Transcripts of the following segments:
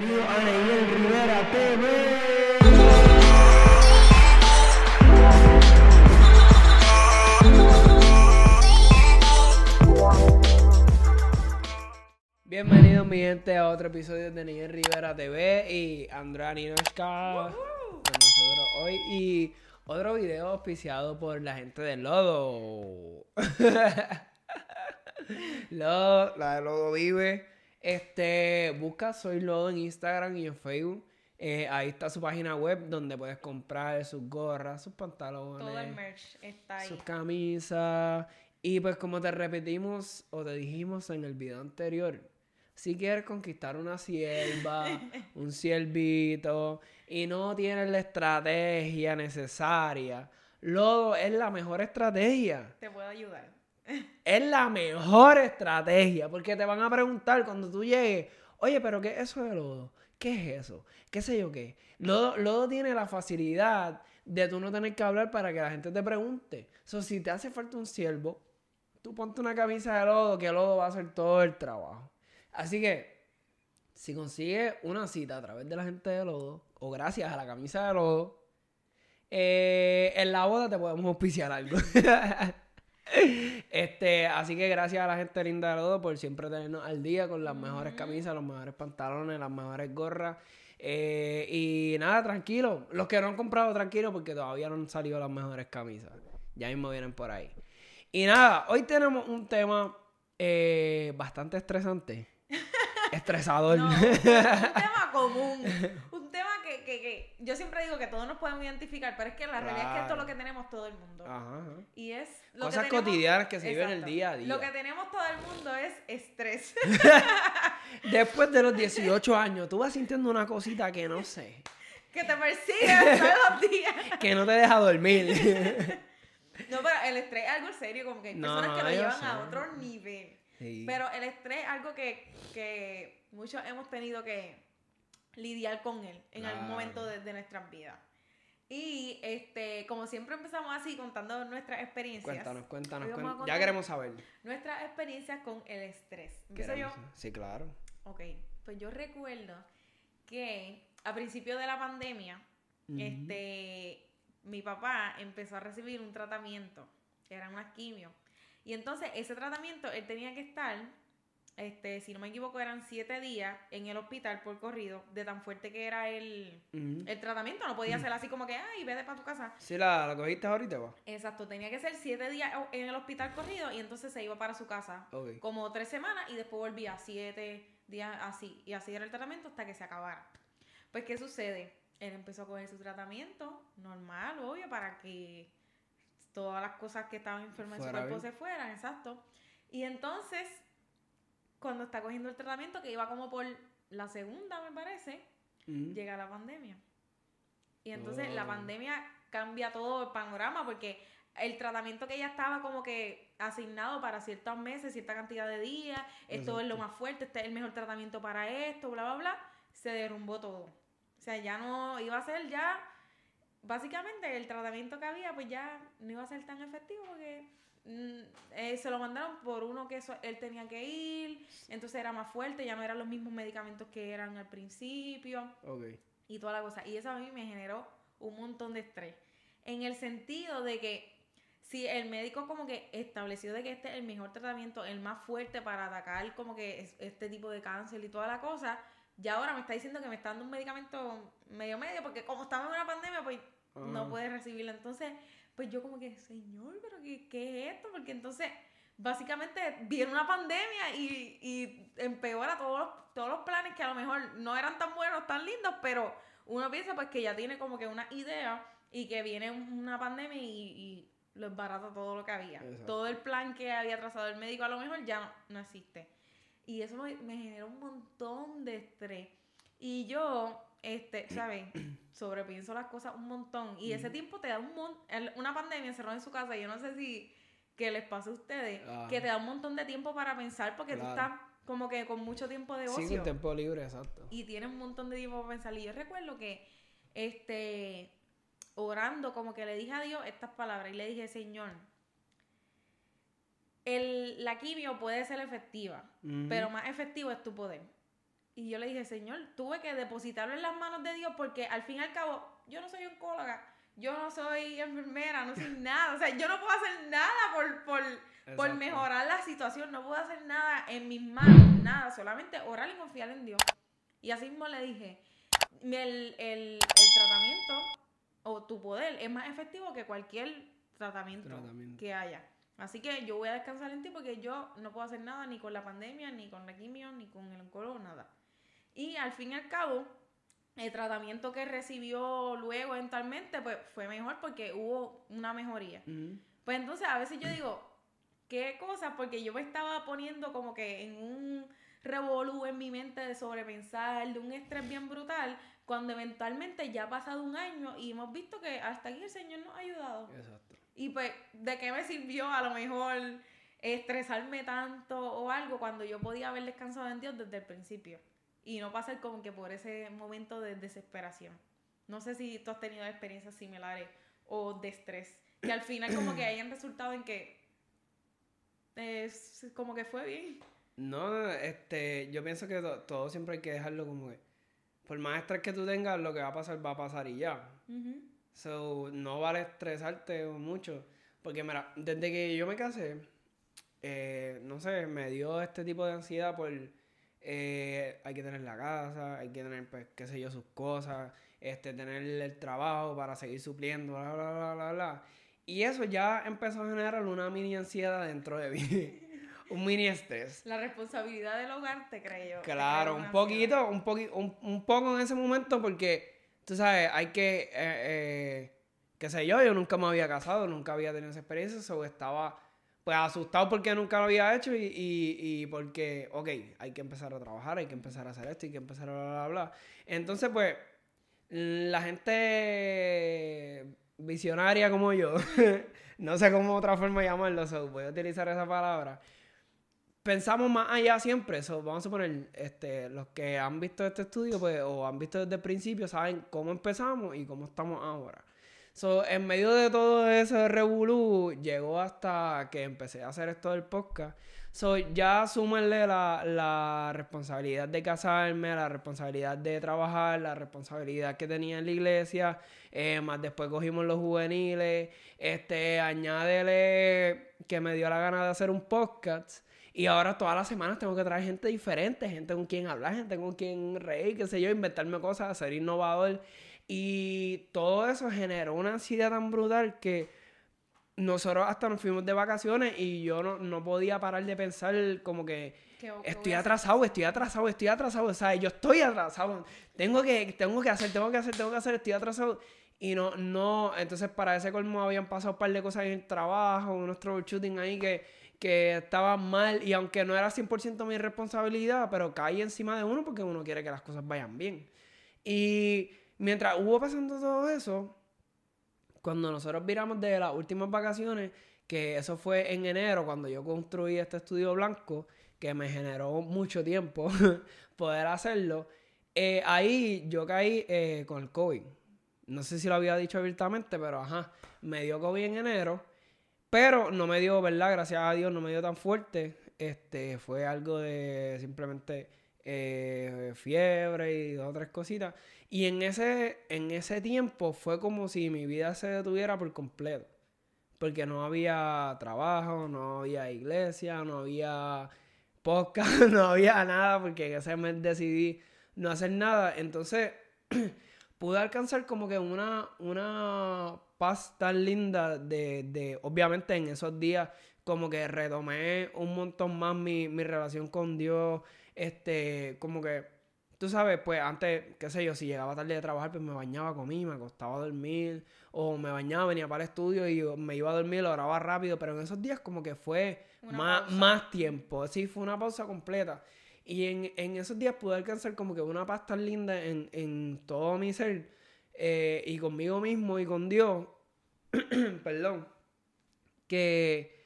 Bienvenido a Neyel Rivera TV. Bienvenidos mi gente a otro episodio de Neyel Rivera TV y Andrea Ninochka con nosotros hoy y otro video auspiciado por la gente de Lodo. Lodo, la de Lodo vive. Este, busca Soy Lodo en Instagram y en Facebook. Eh, ahí está su página web donde puedes comprar sus gorras, sus pantalones, Todo el merch está ahí. sus camisas. Y pues como te repetimos o te dijimos en el video anterior, si quieres conquistar una sierva, un siervito y no tienes la estrategia necesaria, Lodo es la mejor estrategia. Te puedo ayudar. Es la mejor estrategia, porque te van a preguntar cuando tú llegues, oye, pero ¿qué es eso de lodo? ¿Qué es eso? ¿Qué sé yo qué? Lodo, lodo tiene la facilidad de tú no tener que hablar para que la gente te pregunte. So, si te hace falta un siervo, tú ponte una camisa de lodo, que lodo va a hacer todo el trabajo. Así que, si consigues una cita a través de la gente de lodo, o gracias a la camisa de lodo, eh, en la boda te podemos auspiciar algo. este, así que gracias a la gente linda de Lodo por siempre tenernos al día con las mejores camisas, los mejores pantalones, las mejores gorras. Eh, y nada, tranquilo. Los que no han comprado, tranquilo, porque todavía no han salido las mejores camisas. Ya mismo vienen por ahí. Y nada, hoy tenemos un tema eh, bastante estresante. Estresador. No, un tema común. Un que, que, que yo siempre digo que todos nos podemos identificar, pero es que la realidad es que esto es lo que tenemos todo el mundo. Ajá, ajá. Y es lo Cosas que tenemos- cotidianas que se viven el día a día. Lo que tenemos todo el mundo es estrés. Después de los 18 años, tú vas sintiendo una cosita que no sé. que te persigue todos los días. Que no te deja dormir. No, pero el estrés es algo serio, como que hay No, personas que lo llevan sé. a otro nivel. Sí. Pero el estrés es algo que, que muchos hemos tenido que lidiar con él en algún Claro. momento de, de nuestras vidas. Y este, como siempre empezamos así contando nuestras experiencias. Cuéntanos, cuéntanos, cuéntanos. Ya queremos saber. Nuestras experiencias con el estrés. Empiezo yo. Sí, claro. Ok, pues yo recuerdo que a principio de la pandemia, este, mi papá empezó a recibir un tratamiento, que era una quimio. Y entonces ese tratamiento, él tenía que estar, este, si no me equivoco, eran siete días en el hospital por corrido, de tan fuerte que era el, el tratamiento. No podía ser así como que, ay, vete para tu casa. Sí, la, la cogiste ahorita, va. Exacto, tenía que ser siete días en el hospital corrido y entonces se iba para su casa como tres semanas y después volvía siete días así. Y así era el tratamiento hasta que se acabara. Pues, ¿qué sucede? Él empezó a coger su tratamiento normal, obvio, para que todas las cosas que estaban enfermas en su cuerpo bien. se fueran, exacto. Y entonces, cuando está cogiendo el tratamiento, que iba como por la segunda, me parece, llega la pandemia. Y entonces la Oh. pandemia cambia todo el panorama porque el tratamiento que ya estaba como que asignado para ciertos meses, cierta cantidad de días, esto es lo más fuerte, este es el mejor tratamiento para esto, bla, bla, bla, se derrumbó todo. O sea, ya no iba a ser ya, básicamente el tratamiento que había pues ya no iba a ser tan efectivo porque eh, se lo mandaron por uno que eso, él tenía que ir, entonces era más fuerte, ya no eran los mismos medicamentos que eran al principio y toda la cosa. Y eso a mí me generó un montón de estrés. En el sentido de que si el médico como que estableció de que este es el mejor tratamiento, el más fuerte para atacar como que es- este tipo de cáncer y toda la cosa, ya ahora me está diciendo que me está dando un medicamento medio medio, porque como estamos en una pandemia, pues no puede recibirlo. Entonces, pues yo como que, señor, pero ¿qué, qué es esto? Porque entonces, básicamente viene una pandemia y, y empeora todos los, todos los planes que a lo mejor no eran tan buenos, tan lindos, pero uno piensa pues que ya tiene como que una idea y que viene un- una pandemia y, y lo desbarata todo lo que había. Exacto. Todo el plan que había trazado el médico a lo mejor ya no, no existe. Y eso me, me generó un montón de estrés. Y yo, este, ¿sabes? Sobrepienso las cosas un montón. Y ese tiempo te da un montón. Una pandemia encerrado en su casa, yo no sé si que les pasa a ustedes, Ajá. que te da un montón de tiempo para pensar porque tú Claro. estás como que con mucho tiempo de Sí, ocio con tiempo libre, exacto. y tienes un montón de tiempo para pensar. Y yo recuerdo que, este, orando, como que le dije a Dios estas palabras y le dije, Señor, el, la quimio puede ser efectiva, pero más efectivo es tu poder. Y yo le dije, Señor, tuve que depositarlo en las manos de Dios porque al fin y al cabo, yo no soy oncóloga, yo no soy enfermera, no soy nada. O sea, yo no puedo hacer nada por, por, por mejorar la situación, no puedo hacer nada en mis manos, nada, solamente orar y confiar en Dios. Y así mismo le dije, el, el, tratamiento o tu poder es más efectivo que cualquier tratamiento, que haya. Así que yo voy a descansar en ti porque yo no puedo hacer nada ni con la pandemia, ni con la quimio, ni con el oncólogo, nada. Y al fin y al cabo, el tratamiento que recibió luego eventualmente, pues fue mejor porque hubo una mejoría. Pues entonces a veces yo digo, ¿qué cosa? Porque yo me estaba poniendo como que en un revolú en mi mente de sobrepensar, de un estrés bien brutal, cuando eventualmente ya ha pasado un año y hemos visto que hasta aquí el Señor nos ha ayudado. Exacto. Y pues, ¿de qué me sirvió a lo mejor estresarme tanto o algo cuando yo podía haber descansado en Dios desde el principio? Y no pasar como que por ese momento de desesperación. No sé si tú has tenido experiencias similares o de estrés, que al final como que hayan resultado en que es como que fue bien. No, este, yo pienso que todo siempre hay que dejarlo como que, por más estrés que tú tengas, lo que va a pasar, va a pasar y ya. So, no vale estresarte mucho. Porque, mira, desde que yo me casé, eh, no sé, me dio este tipo de ansiedad por. Eh, hay que tener la casa, hay que tener, pues, qué sé yo, sus cosas, este, tener el trabajo para seguir supliendo, bla, bla, bla, bla, bla. Y eso ya empezó a generar una mini ansiedad dentro de mí. un mini estrés. La responsabilidad del hogar, te creo. Claro, un poquito, un, un, un, poco en ese momento porque, tú sabes, hay que, eh, eh, qué sé yo, yo nunca me había casado, nunca había tenido esa experiencia, o estaba pues asustado porque nunca lo había hecho y, y, y, porque, ok, hay que empezar a trabajar, hay que empezar a hacer esto, hay que empezar a bla, bla, bla. Entonces, pues, la gente visionaria como yo, no sé cómo otra forma llamarlo, so, voy a utilizar esa palabra pensamos más allá siempre. Eso, vamos a poner, este, los que han visto este estudio, pues, o han visto desde el principio, saben cómo empezamos y cómo estamos ahora. So, en medio de todo ese revolú, llegó hasta que empecé a hacer esto del podcast. So, ya súmenle la, la responsabilidad de casarme, la responsabilidad de trabajar, la responsabilidad que tenía en la iglesia, eh, más después cogimos los juveniles, este, añádele que me dio la gana de hacer un podcast. Y ahora todas las semanas tengo que traer gente diferente, gente con quien hablar, gente con quien reír, qué sé yo, inventarme cosas, ser innovador. Y todo eso generó una ansiedad tan brutal que nosotros hasta nos fuimos de vacaciones y yo no, podía parar de pensar como que estoy atrasado, estoy atrasado, estoy atrasado, o sea, yo estoy atrasado, tengo que, tengo que hacer, tengo que hacer, tengo que hacer, estoy atrasado. Y no, no, entonces para ese colmo habían pasado un par de cosas en el trabajo, unos troubleshooting ahí que que estaba mal y aunque no era 100% mi responsabilidad, pero caí encima de uno porque uno quiere que las cosas vayan bien. Y mientras hubo pasando todo eso, cuando nosotros viramos de las últimas vacaciones, que eso fue en enero, cuando yo construí este estudio blanco, que me generó mucho tiempo poder hacerlo, eh, ahí yo caí eh, con el COVID. No sé si lo había dicho abiertamente, pero ajá, me dio COVID en enero. Pero no me dio, ¿verdad? Gracias a Dios no me dio tan fuerte. Este, fue algo de simplemente eh, fiebre y otras cositas. Y en ese, en ese tiempo fue como si mi vida se detuviera por completo. Porque no había trabajo, no había iglesia, no había podcast, no había nada, porque en ese mes decidí no hacer nada. Entonces pude alcanzar como que una, una paz tan linda de, de, obviamente en esos días como que retomé un montón más mi, mi relación con Dios, este, como que, tú sabes, pues antes, qué sé yo, si llegaba tarde de trabajar, pues me bañaba, comí, me acostaba a dormir, o me bañaba, venía para el estudio y me iba a dormir, lo grababa rápido, pero en esos días como que fue más, más tiempo, sí, fue una pausa completa. Y en, en, esos días pude alcanzar como que una paz tan linda en, en todo mi ser eh, y conmigo mismo y con Dios, perdón, que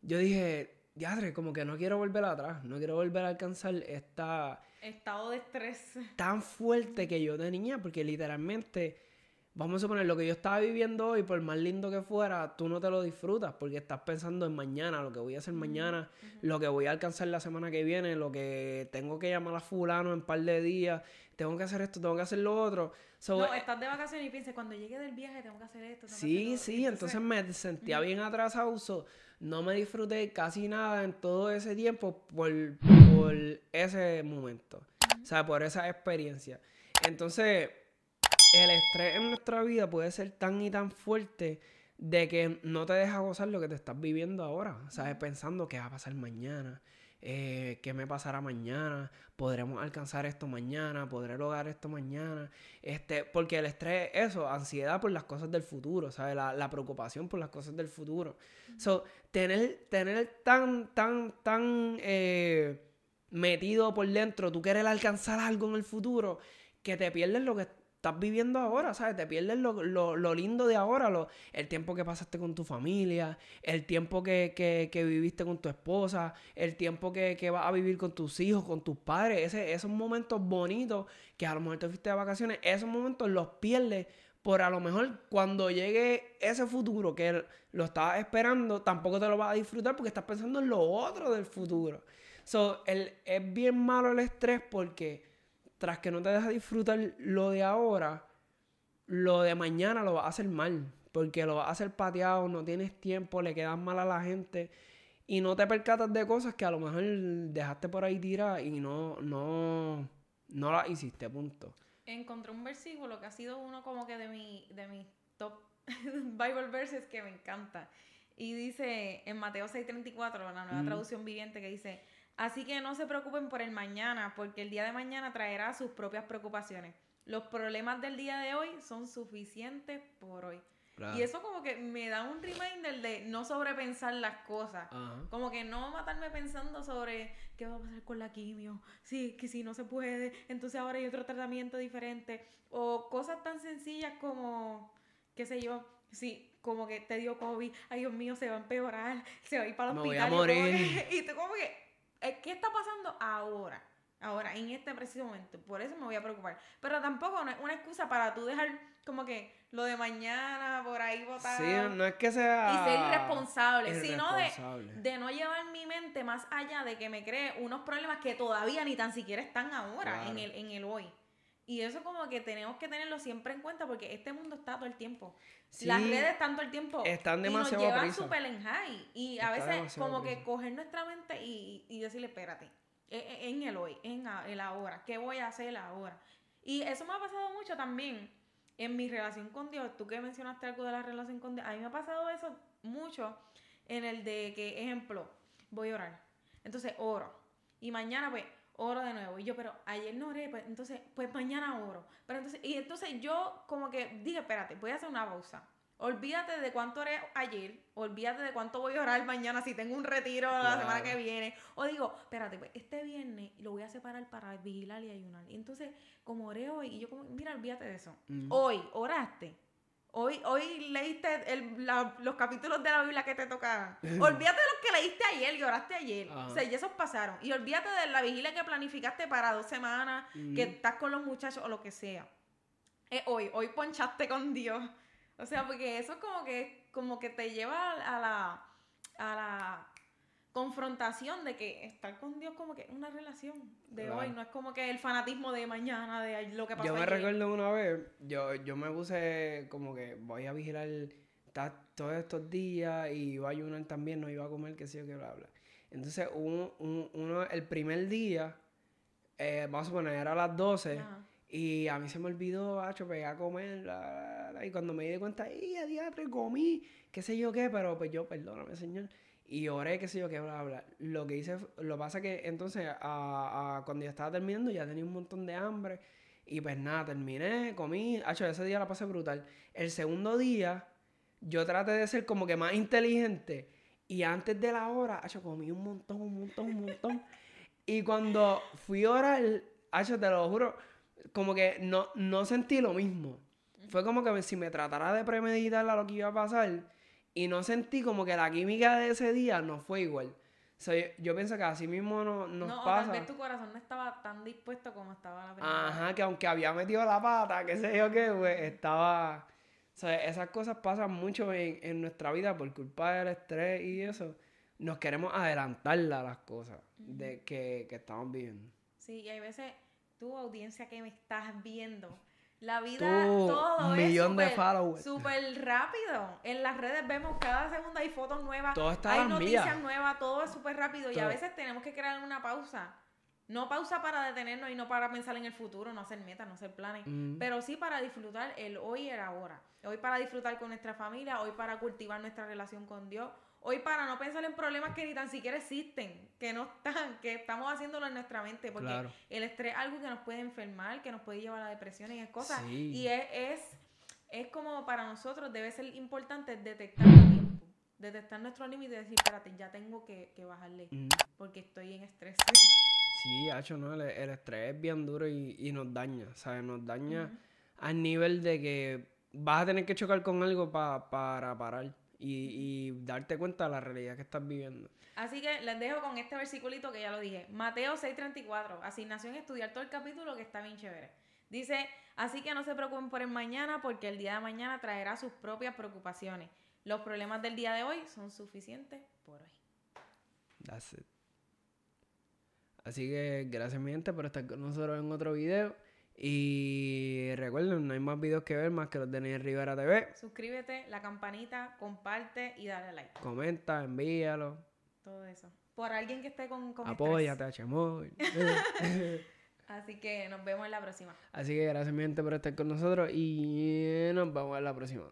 yo dije, diadre, como que no quiero volver atrás, no quiero volver a alcanzar esta... Estado de estrés. Tan fuerte que yo tenía, porque literalmente vamos a suponer, lo que yo estaba viviendo hoy, por más lindo que fuera, tú no te lo disfrutas porque estás pensando en mañana, lo que voy a hacer mañana, lo que voy a alcanzar la semana que viene, lo que tengo que llamar a fulano en un par de días, tengo que hacer esto, tengo que hacer lo otro. no, eh, estás de vacaciones y piensas, cuando llegue del viaje tengo que hacer esto. sí, sí, entonces, me sentía bien atrasado, no me disfruté casi nada en todo ese tiempo por, por ese momento, o sea, por esa experiencia. Entonces el estrés en nuestra vida puede ser tan y tan fuerte de que no te deja gozar lo que te estás viviendo ahora. ¿Sabes? Pensando qué va a pasar mañana, eh, qué me pasará mañana, podremos alcanzar esto mañana, podré lograr esto mañana. Este, porque el estrés, eso, ansiedad por las cosas del futuro, ¿sabes? La, preocupación por las cosas del futuro. So, tener, tener tan, tan, tan eh, metido por dentro, tú querer alcanzar algo en el futuro, que te pierdes lo que estás viviendo ahora, ¿sabes? Te pierdes lo, lo, lindo de ahora, lo, el tiempo que pasaste con tu familia, el tiempo que, que, que viviste con tu esposa, el tiempo que, que, vas a vivir con tus hijos, con tus padres, ese, esos momentos bonitos que a lo mejor te fuiste de vacaciones, esos momentos los pierdes por a lo mejor cuando llegue ese futuro que lo estabas esperando, tampoco te lo vas a disfrutar porque estás pensando en lo otro del futuro. So, el, es bien malo el estrés porque tras que no te deja disfrutar lo de ahora, lo de mañana lo vas a hacer mal. Porque lo vas a hacer pateado, no tienes tiempo, le quedas mal a la gente y no te percatas de cosas que a lo mejor dejaste por ahí tirar y no, no, no las hiciste, punto. Encontré un versículo que ha sido uno como que de mi, de mis top Bible verses que me encanta. Y dice en Mateo 6:34, la nueva traducción viviente, que dice, Así que no se preocupen por el mañana, porque el día de mañana traerá sus propias preocupaciones. Los problemas del día de hoy son suficientes por hoy. Y eso como que me da un reminder de no sobrepensar las cosas. Como que no matarme pensando sobre qué va a pasar con la quimio. Sí, que si no se puede, entonces ahora hay otro tratamiento diferente. O cosas tan sencillas como, qué sé yo, sí, como que te dio COVID, ay Dios mío, se va a empeorar, se va a ir para el hospital. Voy a morir. y tú como que, ¿Qué está pasando ahora? Ahora, en este preciso momento. Por eso me voy a preocupar. Pero tampoco es una excusa para tú dejar como que lo de mañana por ahí votar. Sí, no es que sea. Y ser irresponsable, sino de, de no llevar mi mente más allá de que me cree unos problemas que todavía ni tan siquiera están ahora en, el, en el hoy. Y eso como que tenemos que tenerlo siempre en cuenta porque este mundo está todo el tiempo. Las redes están todo el tiempo. Están demasiado y nos llevan súper en high. Y a veces como que coger nuestra mente y, y, decirle, espérate, e, e, en el hoy, en el ahora, ¿qué voy a hacer ahora? Y eso me ha pasado mucho también en mi relación con Dios. Tú que mencionaste algo de la relación con Dios, a mí me ha pasado eso mucho en el de que, ejemplo, voy a orar. Entonces oro. Y mañana pues oro de nuevo. Y yo, pero ayer no oré, pues entonces, pues mañana oro. Pero entonces, y entonces yo como que dije, espérate, voy a hacer una pausa. Olvídate de cuánto oré ayer, olvídate de cuánto voy a orar mañana si tengo un retiro la semana que viene. O digo, espérate, pues este viernes lo voy a separar para vigilar y ayunar. Y entonces, como oré hoy, y yo como, mira, olvídate de eso. Hoy, oraste Hoy, hoy leíste el, los capítulos de la Biblia que te tocaban. olvídate de los que leíste ayer y oraste ayer. O sea, y esos pasaron. Y olvídate de la vigilia que planificaste para dos semanas, que estás con los muchachos o lo que sea. Es hoy, hoy ponchaste con Dios. O sea, porque eso es como que, como que te lleva a la, a la confrontación de que estar con Dios como que es una relación de hoy, no es como que el fanatismo de mañana, de lo que pasó Yo me recuerdo una vez, yo, yo me puse como que voy a vigilar todos estos días y iba a ayunar también, no iba a comer, qué sé yo, qué bla, bla. Entonces, uno, uno, el primer día, eh, vamos a poner, era a las 12, y a mí se me olvidó, bacho, pegué a comer, y cuando me di cuenta, ¡ay, a diatre, comí! qué sé yo qué, pero pues yo, perdóname, señor y oré, qué sé yo, qué bla, bla. Lo que hice, lo pasa que entonces, a, cuando ya estaba terminando, ya tenía un montón de hambre. Y pues nada, terminé, comí. Hacho, ese día la pasé brutal. El segundo día, yo traté de ser como que más inteligente. Y antes de la hora, hacho, comí un montón, un montón, un montón. y cuando fui a orar, hacho, te lo juro, como que no, no sentí lo mismo. Fue como que si me tratara de premeditar a lo que iba a pasar y no sentí como que la química de ese día no fue igual. So, yo, yo pienso que así mismo no- nos no, pasa. tal vez tu corazón no estaba tan dispuesto como estaba la primera vez. Ajá, que aunque había metido la pata, qué sé yo qué, pues estaba... O sea, esas cosas pasan mucho en, en nuestra vida por culpa del estrés y eso. Nos queremos adelantar a las cosas de que, que estamos viviendo. Sí, y hay veces, tu audiencia que me estás viendo, la vida, Tú, todo un es millón de súper- súper rápido. En las redes vemos cada segundo hay fotos nuevas, Todo está hay noticias nuevas, todo es súper rápido y a veces tenemos que crear una pausa. No pausa para detenernos y no para pensar en el futuro, no hacer metas, no hacer planes, Mm. pero sí para disfrutar el hoy y el ahora. Hoy para disfrutar con nuestra familia, hoy para cultivar nuestra relación con Dios, hoy para no pensar en problemas que ni tan siquiera existen, que no están, que estamos haciéndolo en nuestra mente, porque Claro. el estrés es algo que nos puede enfermar, que nos puede llevar a depresiones y es cosas. Sí. Y es, es, es como para nosotros debe ser importante detectar a tiempo, detectar nuestro límite y decir, espérate, ya tengo que, que bajarle, Mm. porque estoy en estrés. Sí, hacho, no, el, el estrés es bien duro y, y nos daña, ¿sabes? Nos daña al nivel de que vas a tener que chocar con algo pa- para parar y, y darte cuenta de la realidad que estás viviendo. Así que les dejo con este versiculito que ya lo dije. Mateo 6:34, asignación estudiar todo el capítulo que está bien chévere. Dice, así que no se preocupen por el mañana porque el día de mañana traerá sus propias preocupaciones. Los problemas del día de hoy son suficientes por hoy. That's it. Así que gracias mi gente por estar con nosotros en otro video. Y recuerden, no hay más videos que ver más que los de Ney Rivera TV. Suscríbete, la campanita, comparte y dale like. Comenta, envíalo, Todo eso. Por alguien que esté con, con apóyate. Hmóvil. Así que nos vemos en la próxima. Así que gracias mi gente por estar con nosotros y nos vemos en la próxima.